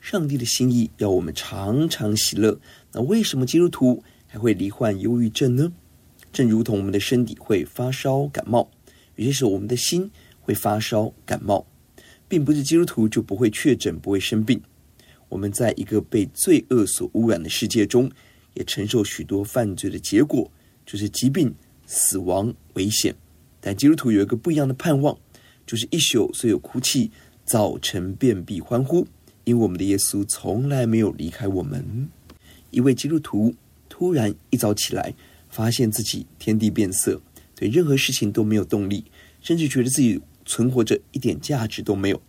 上帝的心意要我们常常喜乐，那为什么基督徒还会罹患忧郁症呢？正如同我们的身体会发烧、感冒，有些时候我们的心会发烧、感冒，并不是基督徒就不会确诊、不会生病。我们在一个被罪恶所污染的世界中。也承受许多犯罪的结果，就是疾病、死亡、危险。但基督徒有一个不一样的盼望，就是一宿虽有哭泣，早晨便必欢呼，因为我们的耶稣从来没有离开我们。一位基督徒突然一早起来，发现自己天地变色，对任何事情都没有动力，甚至觉得自己存活着一点价值都没有。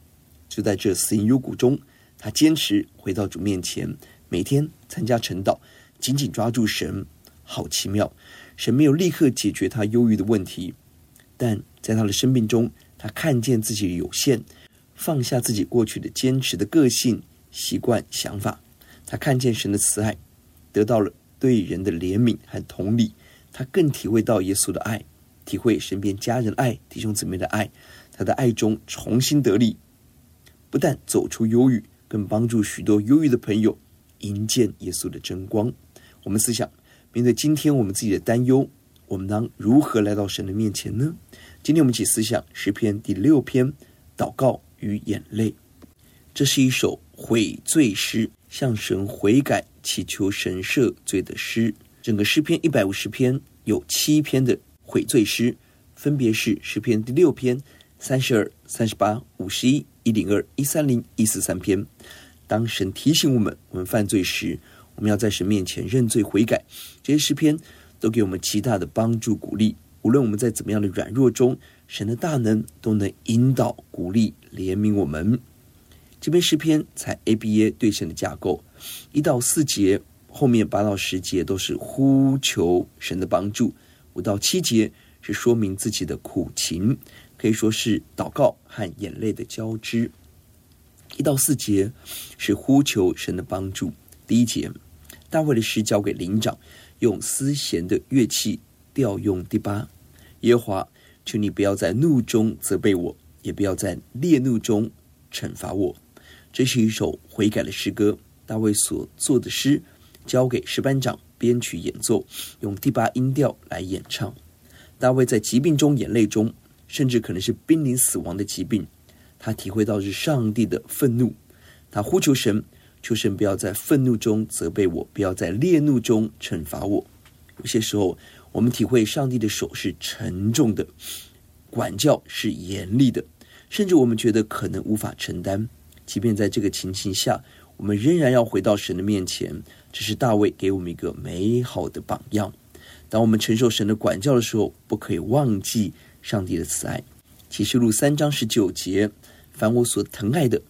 就在这死荫幽谷中，他坚持回到主面前，每天参加晨祷。紧紧抓住神，好奇妙！神没有立刻解决他忧郁的问题，但在他的生命中，他看见自己有限，放下自己过去的坚持的个性、习惯、想法。他看见神的慈爱，得到了对人的怜悯和同理。他更体会到耶稣的爱，体会身边家人爱、弟兄姊妹的爱。他的爱中重新得力，不但走出忧郁，更帮助许多忧郁的朋友迎见耶稣的真光。我们思想，面对今天我们自己的担忧，我们当如何来到神的面前呢？今天我们一起思想诗篇第六篇，祷告与眼泪。这是一首悔罪诗，向神悔改、祈求神赦罪的诗。整个诗篇一百五十篇有七篇的悔罪诗，分别是诗篇第六篇、三十二、三十八、五十一、一零二、一三零、一四三篇。当神提醒我们我们犯罪时，我们要在神面前认罪悔改，这些诗篇都给我们极大的帮助鼓励。无论我们在怎么样的软弱中，神的大能都能引导、鼓励、怜悯我们。这篇诗篇采 ABA 对称的架构，一到四节，后面八到十节都是呼求神的帮助，五到七节是说明自己的苦情，可以说是祷告和眼泪的交织。一到四节是呼求神的帮助。第一节。大卫的诗交给灵长，用丝弦的乐器调用第八。耶和华，求你不要在怒中责备我，也不要在烈怒中惩罚我。这是一首悔改的诗歌。大卫所作的诗，交给诗班长编曲演奏，用第八音调来演唱。大卫在疾病中、眼泪中，甚至可能是濒临死亡的疾病，他体会到是上帝的愤怒，他呼求神。求神不要在愤怒中责备我，不要在烈怒中惩罚我。有些时候，我们体会上帝的手是沉重的，管教是严厉的，甚至我们觉得可能无法承担。即便在这个情形下，我们仍然要回到神的面前。这是大卫给我们一个美好的榜样。当我们承受神的管教的时候，不可以忘记上帝的慈爱。启示录三章十九节：凡我所疼爱的。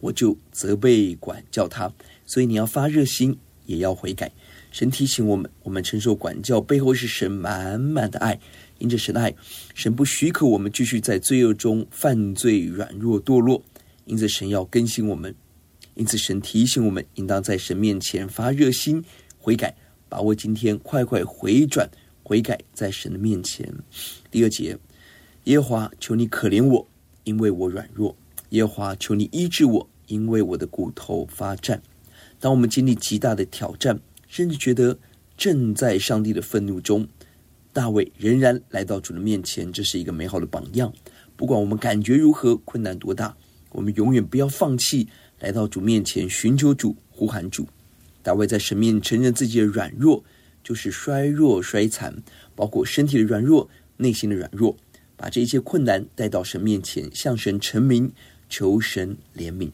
我就责备管教他，所以你要发热心，也要悔改。神提醒我们，我们承受管教背后是神满满的爱，因着神的爱，神不许可我们继续在罪恶中犯罪、软弱堕落。因此，神要更新我们，因此神提醒我们，应当在神面前发热心悔改，把握今天，快快回转悔改，在神的面前。第二节，耶和华，求你可怜我，因为我软弱；耶和华，求你医治我。因为我的骨头发战，当我们经历极大的挑战，甚至觉得正在上帝的愤怒中，大卫仍然来到主的面前，这是一个美好的榜样。不管我们感觉如何，困难多大，我们永远不要放弃，来到主面前寻求主、呼喊主。大卫在神面前承认自己的软弱，就是衰弱、衰残，包括身体的软弱、内心的软弱，把这一切困难带到神面前，向神陈明，求神怜悯。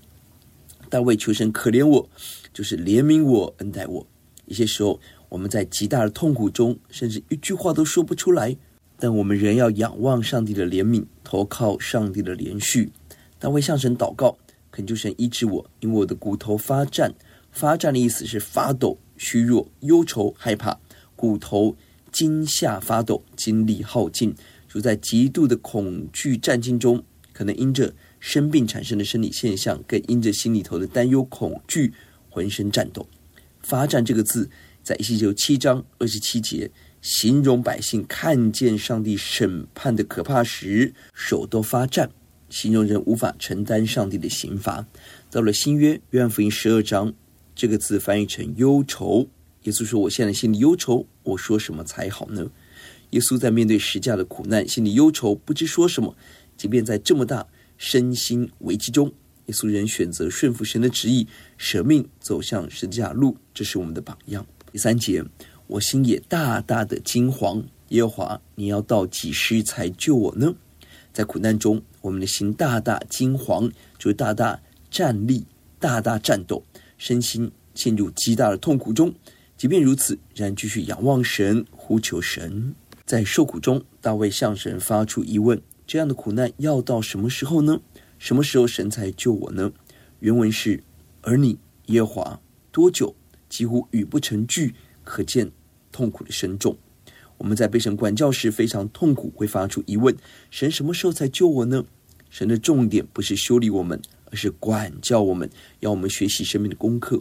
大卫求神可怜我，就是怜悯我、恩待我。一些时候，我们在极大的痛苦中，甚至一句话都说不出来，但我们仍要仰望上帝的怜悯，投靠上帝的怜恤。大卫向神祷告，恳求神医治我，因为我的骨头发战。发战的意思是发抖、虚弱、忧愁、害怕，骨头惊吓发抖，精力耗尽，处在极度的恐惧战兢中，可能因着生病产生的生理现象，更因着心里头的担忧、恐惧，浑身颤抖。发战这个字，在以西结七章二十七节，形容百姓看见上帝审判的可怕时，手都发战，形容人无法承担上帝的刑罚。到了新约约翰福音十二章。这个字翻译成忧愁。耶稣说：“我现在心里忧愁，我说什么才好呢？”耶稣在面对十架的苦难，心里忧愁，不知说什么。即便在这么大身心危机中，耶稣仍选择顺服神的旨意，舍命走向十字架路。这是我们的榜样。第三节，我心也大大的惊惶。耶和华，你要到几时才救我呢？在苦难中，我们的心大大惊惶，就是大大战栗，大大战斗。身心陷入极大的痛苦中，即便如此，仍然继续仰望神，呼求神。在受苦中，大卫向神发出疑问：这样的苦难要到什么时候呢？什么时候神才救我呢？原文是：而你耶和华多久？几乎语不成句，可见痛苦的深重。我们在被神管教时非常痛苦，会发出疑问：神什么时候才救我呢？神的重点不是修理我们。而是管教我们，要我们学习生命的功课。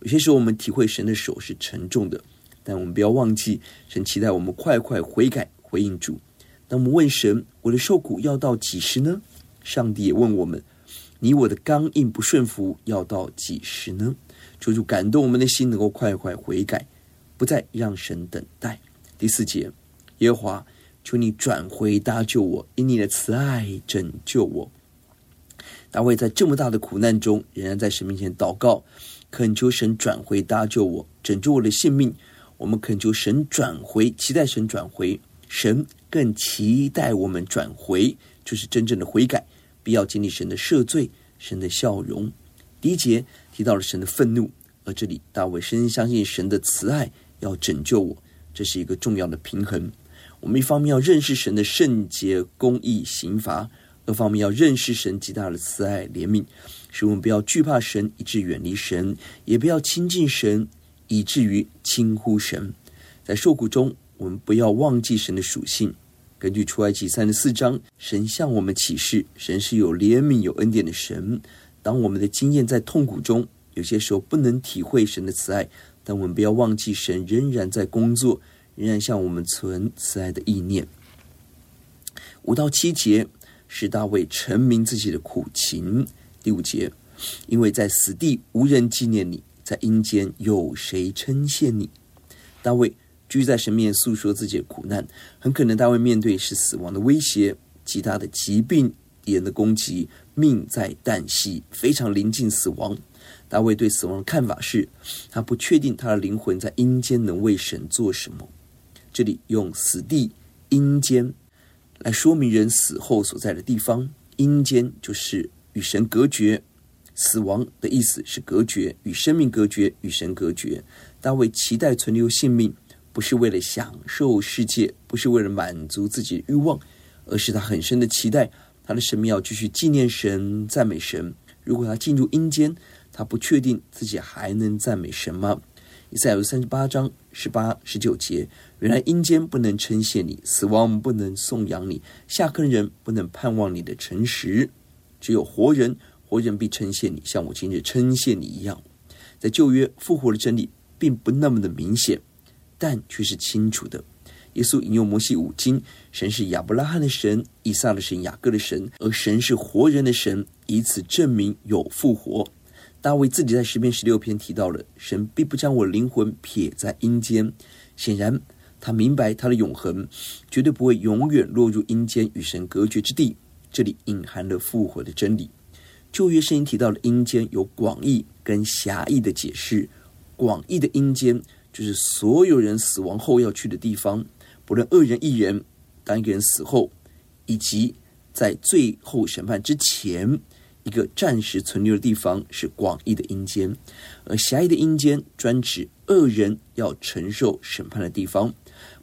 有些时候，我们体会神的手是沉重的，但我们不要忘记，神期待我们快快悔改，回应主。当我们问神：“我的受苦要到几时呢？”上帝也问我们：“你我的刚硬不顺服要到几时呢？”求主感动我们的心，能够快快悔改，不再让神等待。第四节，耶和华，求你转回搭救我，因你的慈爱拯救我。大卫在这么大的苦难中，仍然在神面前祷告，恳求神转回搭救我，拯救我的性命。我们恳求神转回，期待神转回，神更期待我们转回，就是真正的悔改，必要经历神的赦罪、神的笑容。第一节提到了神的愤怒，而这里大卫深深相信神的慈爱要拯救我，这是一个重要的平衡。我们一方面要认识神的圣洁、公义、刑罚。各方面要认识神极大的慈爱怜悯，使我们不要惧怕神以致远离神，也不要亲近神以至于轻忽神。在受苦中，我们不要忘记神的属性。根据出埃及三十四章，神向我们启示，神是有怜悯、有恩典的神。当我们的经验在痛苦中，有些时候不能体会神的慈爱，但我们不要忘记，神仍然在工作，仍然向我们存慈爱的意念。五到七节。使大卫陈明自己的苦情。第五节，因为在死地无人纪念你，在阴间有谁称谢你？大卫居在神面诉说自己的苦难，很可能大卫面对是死亡的威胁、其他的疾病、敌人的攻击，命在旦夕，非常临近死亡。大卫对死亡的看法是，他不确定他的灵魂在阴间能为神做什么。这里用死地、阴间。来说明人死后所在的地方，阴间就是与神隔绝，死亡的意思是隔绝，与生命隔绝，与神隔绝。大卫期待存留性命，不是为了享受世界，不是为了满足自己的欲望，而是他很深的期待，他的生命要继续纪念神、赞美神。如果他进入阴间，他不确定自己还能赞美神吗？以赛亚三十八章十八、十九节。原来阴间不能称谢你，死亡不能颂扬你，下坑人不能盼望你的诚实，只有活人，活人必称谢你，像我今日称谢你一样。在旧约复活的真理并不那么的明显，但却是清楚的。耶稣引用摩西五经，神是亚伯拉罕的神，以撒的神，雅各的神，而神是活人的神，以此证明有复活。大卫自己在诗篇十六篇提到了，神必不将我灵魂撇在阴间，显然。他明白他的永恒绝对不会永远落入阴间与神隔绝之地，这里隐含了复活的真理。旧约圣经提到的阴间有广义跟狭义的解释。广义的阴间就是所有人死亡后要去的地方，不论恶人义人，当一个人死后，以及在最后审判之前。一个暂时存留的地方是广义的阴间，而狭义的阴间专指恶人要承受审判的地方。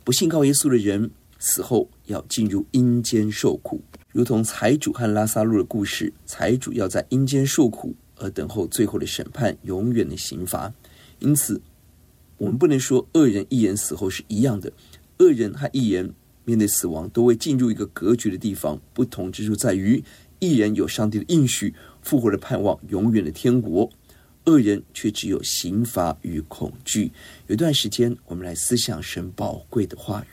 不信靠耶稣的人死后要进入阴间受苦，如同财主和拉撒路的故事。财主要在阴间受苦，而等候最后的审判，永远的刑罚。因此，我们不能说恶人、一人死后是一样的。恶人和一人面对死亡都会进入一个隔绝的地方，不同之处在于。一人有上帝的应许，复活的盼望，永远的天国；恶人却只有刑罚与恐惧。有一段时间，我们来思想神宝贵的话语。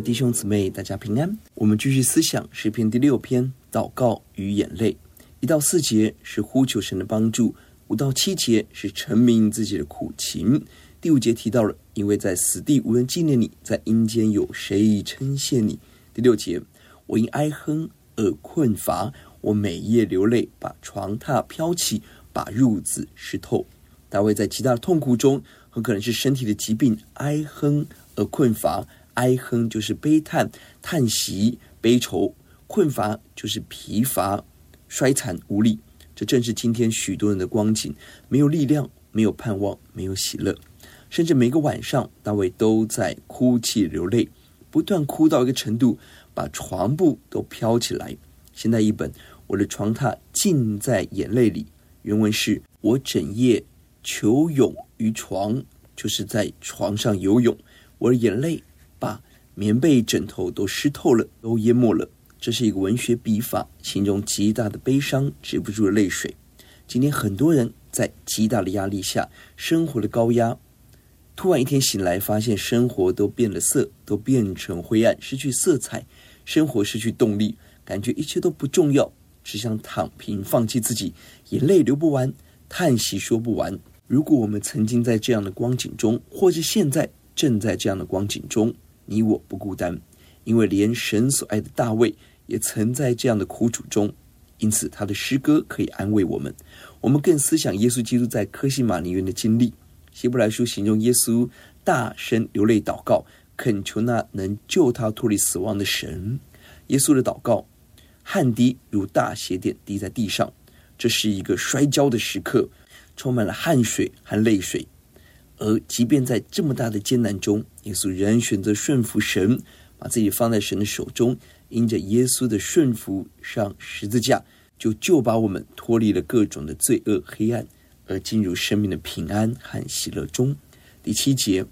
弟兄姊妹，大家平安。我们继续思想诗篇第六篇，祷告与眼泪。一到四节是呼求神的帮助，五到七节是陈明自己的苦情。第五节提到了，因为在死地无人纪念你，在阴间有谁称谢你？第六节，我因哀哼而困乏，我每夜流泪，把床榻飘起，把褥子湿透。大卫在极大的痛苦中，很可能是身体的疾病，哀哼而困乏。哀哼就是悲叹、叹息、悲愁；困乏就是疲乏、衰残无力。这正是今天许多人的光景：没有力量，没有盼望，没有喜乐。甚至每个晚上，大卫都在哭泣流泪，不断哭到一个程度，把床布都飘起来。现在译本，我的床榻浸在眼泪里。原文是：我整夜求泳于床，就是在床上游泳。我的眼泪。棉被、枕头都湿透了，都淹没了。这是一个文学笔法，形容极大的悲伤，止不住的泪水。今天很多人在极大的压力下，生活的高压，突然一天醒来，发现生活都变了色，都变成灰暗，失去色彩，生活失去动力，感觉一切都不重要，只想躺平，放弃自己，眼泪流不完，叹息说不完。如果我们曾经在这样的光景中，或是现在正在这样的光景中，你我不孤单，因为连神所爱的大卫也曾在这样的苦楚中，因此他的诗歌可以安慰我们。我们更思想耶稣基督在科西马尼园的经历。希伯来书形容耶稣大声流泪祷告，恳求那能救他脱离死亡的神。耶稣的祷告，汗滴如大血点滴在地上，这是一个摔跤的时刻，充满了汗水和泪水。而即便在这么大的艰难中，耶稣仍然选择顺服神，把自己放在神的手中。因着耶稣的顺服上十字架，就就把我们脱离了各种的罪恶黑暗，而进入生命的平安和喜乐中。第七节，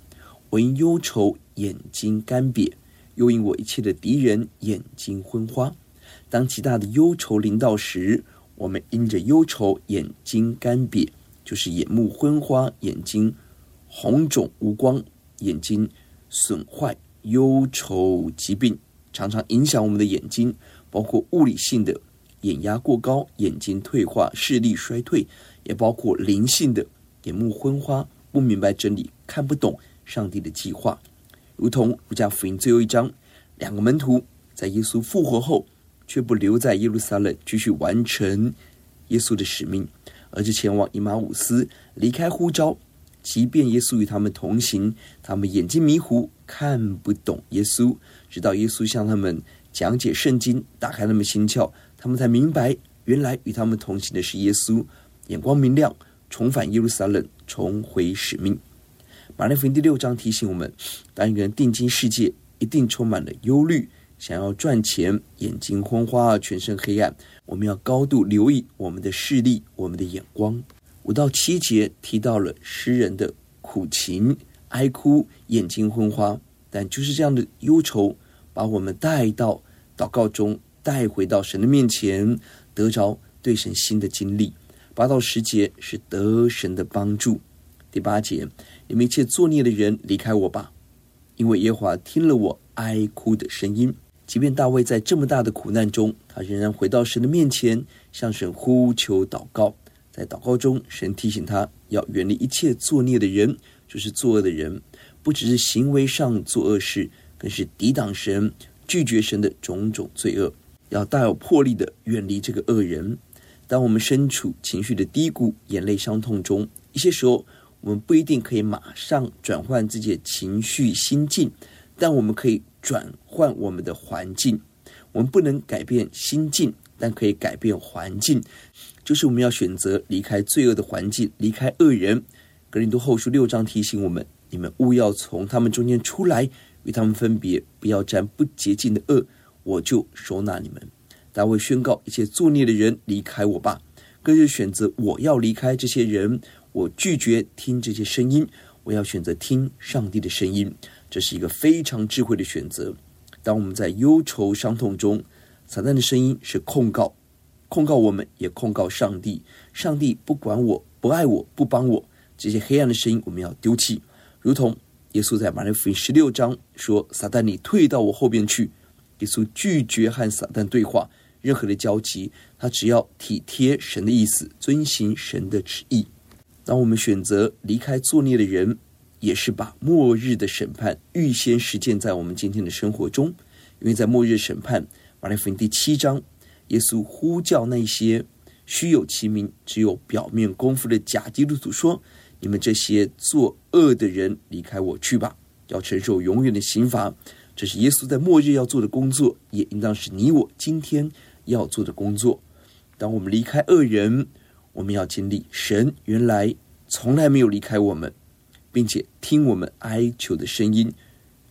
我因忧愁眼睛干瘪，又因我一切的敌人眼睛昏花。当极大的忧愁临到时，我们因着忧愁眼睛干瘪，就是眼目昏花，眼睛红肿无光，眼睛损坏，忧愁疾病常常影响我们的眼睛，包括物理性的眼压过高，眼睛退化，视力衰退，也包括灵性的眼目昏花，不明白真理，看不懂上帝的计划。如同路加福音最后一章，两个门徒在耶稣复活后。却不留在耶路撒冷继续完成耶稣的使命，而是前往以马忤斯，离开呼召。即便耶稣与他们同行，他们眼睛迷糊，看不懂耶稣。直到耶稣向他们讲解圣经，打开他们心窍，他们才明白，原来与他们同行的是耶稣。眼光明亮，重返耶路撒冷，重回使命。马太福音第六章提醒我们：当一个人定睛世界，一定充满了忧虑。想要赚钱，眼睛昏花，全身黑暗。我们要高度留意我们的视力，我们的眼光。五到七节提到了诗人的苦情、哀哭、眼睛昏花，但就是这样的忧愁，把我们带到祷告中，带回到神的面前，得着对神新的经历。八到十节是得神的帮助。第八节，你们一切作孽的人离开我吧，因为耶和华听了我哀哭的声音。即便大卫在这么大的苦难中，他仍然回到神的面前，向神呼求祷告。在祷告中，神提醒他要远离一切作孽的人，就是作恶的人，不只是行为上做恶事，更是抵挡神、拒绝神的种种罪恶。要大有魄力的远离这个恶人。当我们身处情绪的低谷、眼泪伤痛中，一些时候我们不一定可以马上转换自己的情绪心境，但我们可以。转换我们的环境，我们不能改变心境，但可以改变环境。就是我们要选择离开罪恶的环境，离开恶人。格林多后书六章提醒我们：你们务要从他们中间出来，与他们分别，不要沾不洁净的恶，我就收纳你们。大卫宣告：一切作孽的人离开我吧。更是选择我要离开这些人，我拒绝听这些声音，我要选择听上帝的声音。这是一个非常智慧的选择。当我们在忧愁伤痛中，撒旦的声音是控告，控告我们，也控告上帝。上帝不管我，不爱我，不帮我。这些黑暗的声音，我们要丢弃。如同耶稣在马太福音十六章说：“撒旦，你退到我后边去。”耶稣拒绝和撒旦对话，任何的交集，他只要体贴神的意思，遵行神的旨意。当我们选择离开作孽的人，也是把末日的审判预先实践在我们今天的生活中，因为在末日审判，马太福音第七章，耶稣呼叫那些虚有其名、只有表面功夫的假基督徒说：“你们这些作恶的人，离开我去吧，要承受永远的刑罚。”这是耶稣在末日要做的工作，也应当是你我今天要做的工作。当我们离开恶人，我们要经历神原来从来没有离开我们。并且听我们哀求的声音，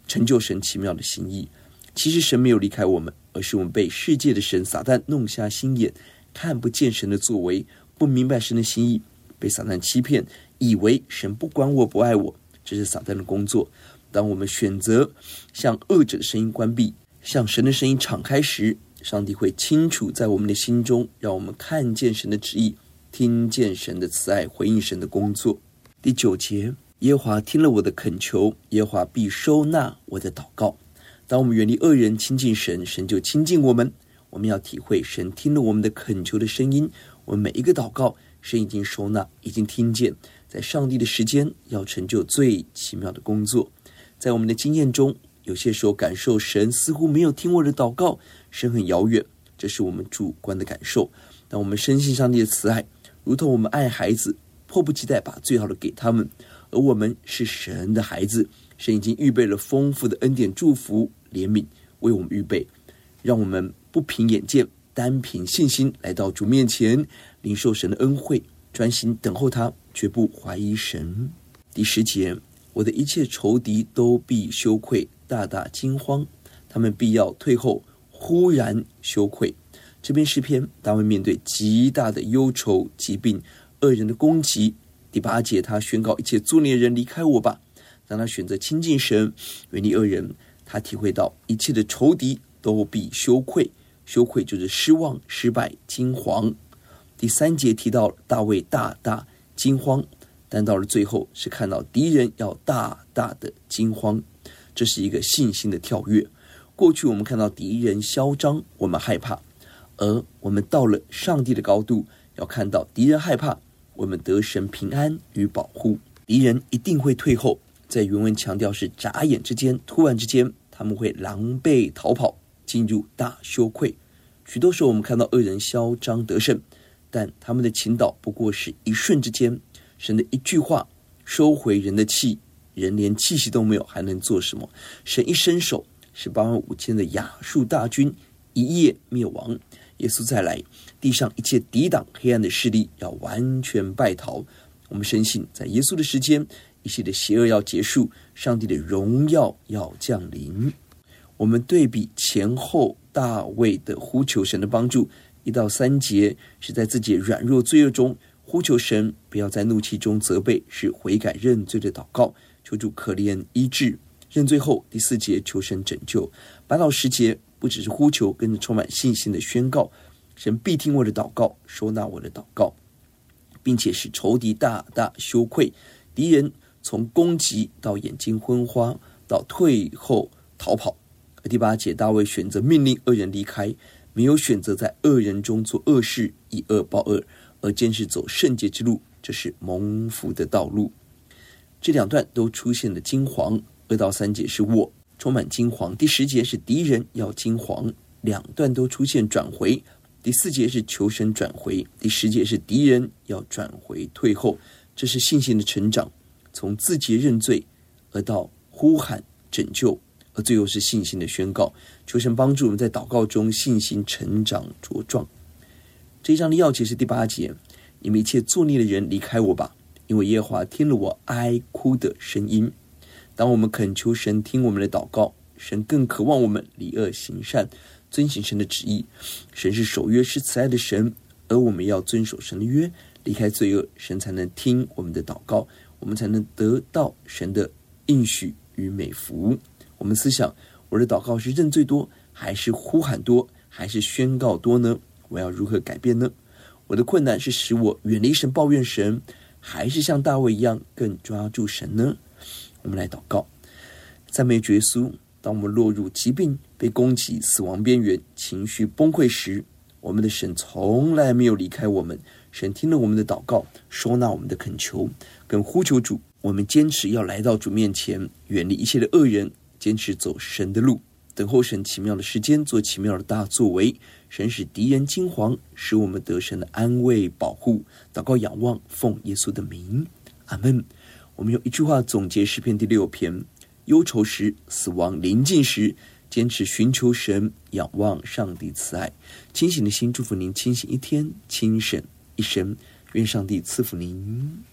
成就神奇妙的心意。其实神没有离开我们，而是我们被世界的神撒旦弄瞎心眼，看不见神的作为，不明白神的心意，被撒旦欺骗，以为神不管我，不爱我。这是撒旦的工作。当我们选择向恶者的声音关闭，向神的声音敞开时，上帝会清楚在我们的心中，让我们看见神的旨意，听见神的慈爱，回应神的工作。第九节。耶华听了我的恳求，耶华必收纳我的祷告。当我们远离恶人，亲近神，神就亲近我们。我们要体会神听了我们的恳求的声音。我们每一个祷告，神已经收纳，已经听见。在上帝的时间，要成就最奇妙的工作。在我们的经验中，有些时候感受神似乎没有听我的祷告，神很遥远，这是我们主观的感受。当我们深信上帝的慈爱，如同我们爱孩子，迫不及待把最好的给他们。而我们是神的孩子，神已经预备了丰富的恩典、祝福、怜悯为我们预备，让我们不凭眼见，单凭信心来到主面前，领受神的恩惠，专心等候他，绝不怀疑神。第十节，我的一切仇敌都必羞愧，大大惊慌，他们必要退后，忽然羞愧。这篇诗篇，大卫面对极大的忧愁、疾病、恶人的攻击。第八节，他宣告一切作孽人离开我吧。当他选择亲近神，远离恶人，他体会到一切的仇敌都必羞愧，羞愧就是失望、失败、惊惶。第三节提到大卫大大惊慌，但到了最后是看到敌人要大大的惊慌，这是一个信心的跳跃。过去我们看到敌人嚣张，我们害怕；而我们到了上帝的高度，要看到敌人害怕，我们得神平安与保护。敌人一定会退后，在原文强调是眨眼之间、突然之间，他们会狼狈逃跑，进入大羞愧。许多时候我们看到恶人嚣张得胜。但他们的倾倒不过是一瞬之间，神的一句话收回人的气，人连气息都没有，还能做什么？神一伸手，使八万五千的亚述大军一夜灭亡。耶稣再来，地上一切抵挡黑暗的势力要完全败逃。我们深信，在耶稣的时间，一切的邪恶要结束，上帝的荣耀要降临。我们对比前后大卫的呼求神的帮助。一到三节是在自己软弱罪恶中呼求神，不要在怒气中责备，是悔改认罪的祷告，求主可怜医治。认罪后，第四节求神拯救。八到十节不只是呼求，更是充满信心的宣告：神必听我的祷告，收纳我的祷告，并且使仇敌大大羞愧，敌人从攻击到眼睛昏花，到退后逃跑。而第八节，大卫选择命令恶人离开。没有选择在恶人中做恶事，以恶报恶，而坚持走圣洁之路，这是蒙福的道路。这两段都出现了金黄，二到三节是我充满金黄，第十节是敌人要金黄，两段都出现转回，第四节是求神转回，第十节是敌人要转回退后，这是信心的成长，从自洁认罪而到呼喊拯救。而最后是信心的宣告，求神帮助我们在祷告中信心成长茁壮。这一章的要节是第八节：你们一切作孽的人离开我吧，因为耶和华听了我哀哭的声音。当我们恳求神听我们的祷告，神更渴望我们离恶行善，遵行神的旨意。神是守约是慈爱的神，而我们要遵守神的约，离开罪恶，神才能听我们的祷告，我们才能得到神的应许与美福。我们思想，我的祷告是认罪多，还是呼喊多，还是宣告多呢？我要如何改变呢？我的困难是使我远离神、抱怨神，还是像大卫一样更抓住神呢？我们来祷告，赞美耶稣。当我们落入疾病、被攻击、死亡边缘、情绪崩溃时，我们的神从来没有离开我们。神听了我们的祷告，收纳我们的恳求，更呼求主。我们坚持要来到主面前，远离一切的恶人。坚持走神的路，等候神奇妙的时间，做奇妙的大作为。神使敌人惊惶，使我们得神的安慰保护。祷告仰望，奉耶稣的名，阿门。我们用一句话总结诗篇第六篇：忧愁时、死亡临近时，坚持寻求神，仰望上帝慈爱。清醒的心，祝福您清醒一天，清醒一生。愿上帝赐福您。